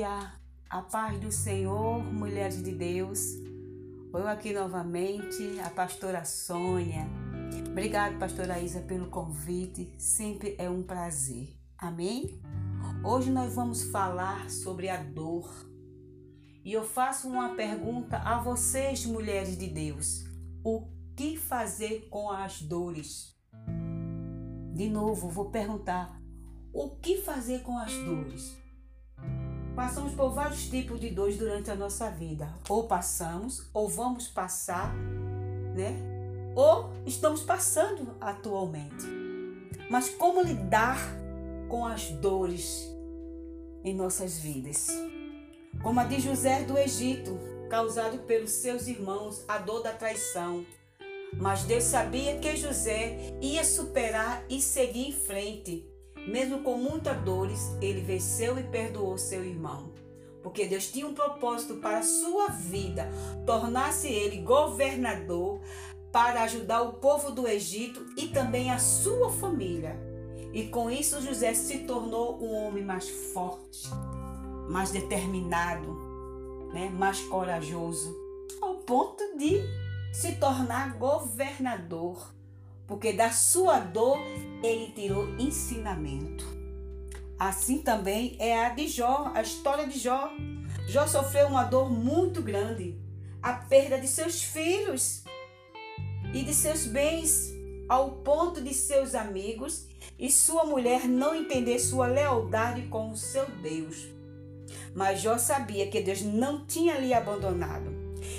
dia, a paz do Senhor, mulheres de Deus. Eu aqui novamente, a pastora Sônia. Obrigado, pastora Isa, pelo convite. Sempre é um prazer. Amém? Hoje nós vamos falar sobre a dor. E eu faço uma pergunta a vocês, mulheres de Deus: o que fazer com as dores? De novo, vou perguntar: o que fazer com as dores? Passamos por vários tipos de dores durante a nossa vida. Ou passamos, ou vamos passar, né? Ou estamos passando atualmente. Mas como lidar com as dores em nossas vidas? Como a de José do Egito, causado pelos seus irmãos, a dor da traição. Mas Deus sabia que José ia superar e seguir em frente mesmo com muitas dores, ele venceu e perdoou seu irmão. Porque Deus tinha um propósito para a sua vida, tornar-se ele governador para ajudar o povo do Egito e também a sua família. E com isso José se tornou um homem mais forte, mais determinado, né? mais corajoso, ao ponto de se tornar governador porque da sua dor ele tirou ensinamento. Assim também é a de Jó, a história de Jó. Jó sofreu uma dor muito grande, a perda de seus filhos e de seus bens, ao ponto de seus amigos e sua mulher não entender sua lealdade com o seu Deus. Mas Jó sabia que Deus não tinha lhe abandonado.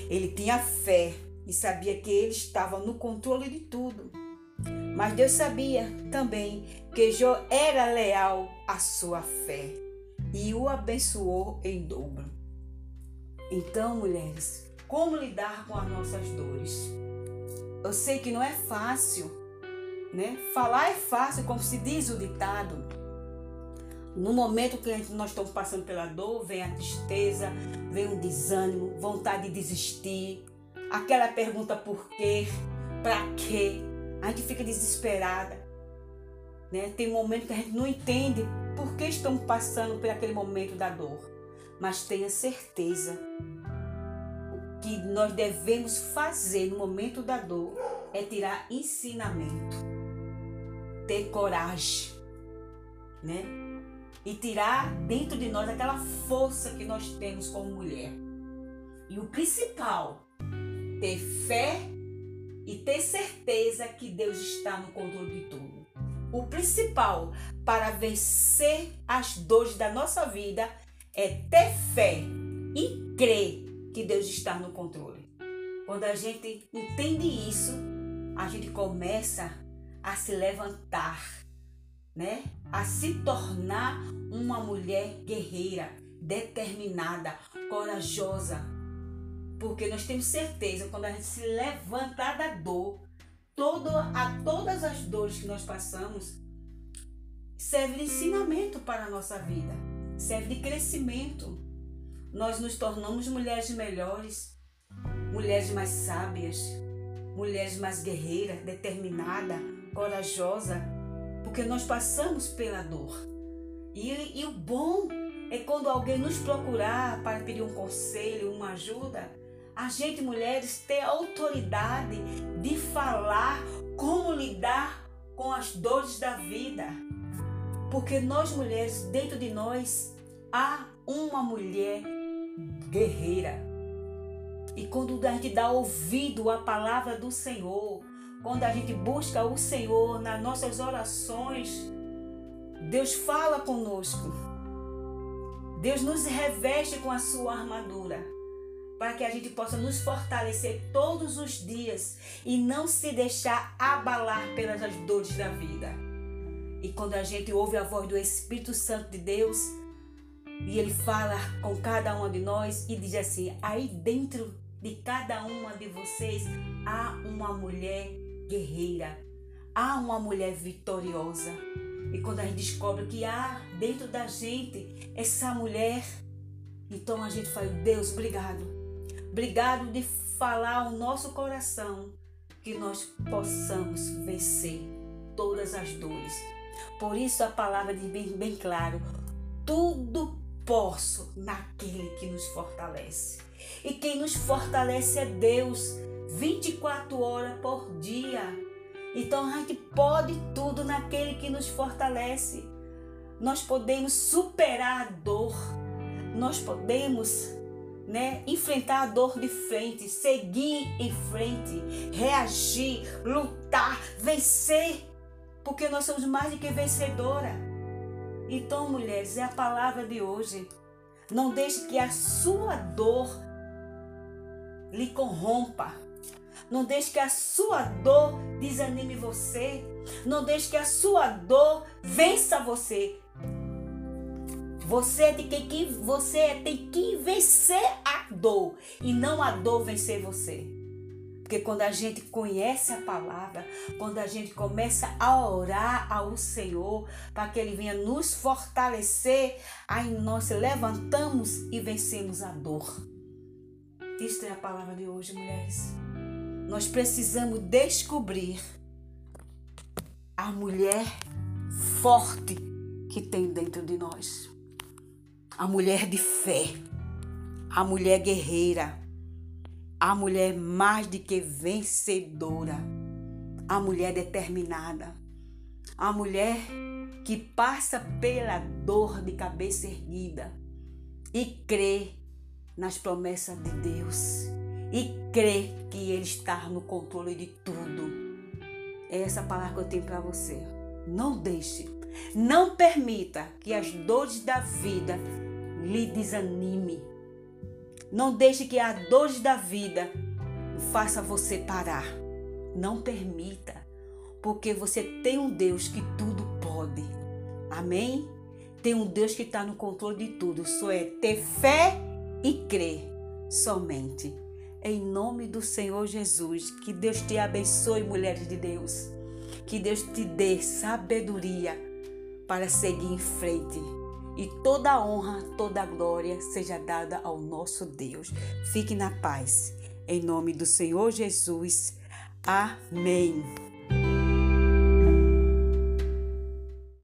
Ele tinha fé e sabia que ele estava no controle de tudo. Mas Deus sabia também que Jó era leal à sua fé e o abençoou em dobro. Então, mulheres, como lidar com as nossas dores? Eu sei que não é fácil, né? Falar é fácil, como se diz o ditado. No momento que nós estamos passando pela dor, vem a tristeza, vem o desânimo, vontade de desistir, aquela pergunta por quê, para quê, a gente fica desesperada. Né? Tem momentos que a gente não entende por que estamos passando por aquele momento da dor. Mas tenha certeza que nós devemos fazer no momento da dor é tirar ensinamento, ter coragem, né? E tirar dentro de nós aquela força que nós temos como mulher. E o principal, ter fé e ter certeza que Deus está no controle de tudo. O principal para vencer as dores da nossa vida é ter fé e crer que Deus está no controle. Quando a gente entende isso, a gente começa a se levantar, né? A se tornar uma mulher guerreira, determinada, corajosa, porque nós temos certeza, quando a gente se levantar da dor, todo, a todas as dores que nós passamos, serve de ensinamento para a nossa vida, serve de crescimento. Nós nos tornamos mulheres melhores, mulheres mais sábias, mulheres mais guerreiras, determinadas, corajosas, porque nós passamos pela dor. E, e o bom é quando alguém nos procurar para pedir um conselho, uma ajuda, a gente, mulheres, ter autoridade de falar como lidar com as dores da vida. Porque nós, mulheres, dentro de nós há uma mulher guerreira. E quando a gente dá ouvido à palavra do Senhor, quando a gente busca o Senhor nas nossas orações, Deus fala conosco. Deus nos reveste com a sua armadura para que a gente possa nos fortalecer todos os dias e não se deixar abalar pelas dores da vida. E quando a gente ouve a voz do Espírito Santo de Deus, e ele fala com cada uma de nós e diz assim: aí dentro de cada uma de vocês há uma mulher guerreira, há uma mulher vitoriosa. E quando a gente descobre que há dentro da gente essa mulher, então a gente fala: Deus, obrigado Obrigado de falar ao nosso coração que nós possamos vencer todas as dores. Por isso a palavra diz bem, bem claro: tudo posso naquele que nos fortalece. E quem nos fortalece é Deus, 24 horas por dia. Então a gente pode tudo naquele que nos fortalece. Nós podemos superar a dor. Nós podemos né, enfrentar a dor de frente, seguir em frente, reagir, lutar, vencer, porque nós somos mais do que vencedora. Então, mulheres, é a palavra de hoje. Não deixe que a sua dor lhe corrompa. Não deixe que a sua dor desanime você. Não deixe que a sua dor vença você. Você tem que, você tem que vencer a dor e não a dor vencer você. Porque quando a gente conhece a palavra, quando a gente começa a orar ao Senhor para que Ele venha nos fortalecer, aí nós levantamos e vencemos a dor. Isto é a palavra de hoje, mulheres. Nós precisamos descobrir a mulher forte que tem dentro de nós. A mulher de fé, a mulher guerreira, a mulher mais do que vencedora, a mulher determinada, a mulher que passa pela dor de cabeça erguida e crê nas promessas de Deus. E crê que Ele está no controle de tudo. É essa palavra que eu tenho para você. Não deixe, não permita que as dores da vida lhe desanime. Não deixe que as dores da vida faça você parar. Não permita, porque você tem um Deus que tudo pode. Amém? Tem um Deus que está no controle de tudo. Só é ter fé e crer somente. Em nome do Senhor Jesus, que Deus te abençoe, mulheres de Deus. Que Deus te dê sabedoria para seguir em frente. E toda a honra, toda a glória seja dada ao nosso Deus. Fique na paz. Em nome do Senhor Jesus. Amém.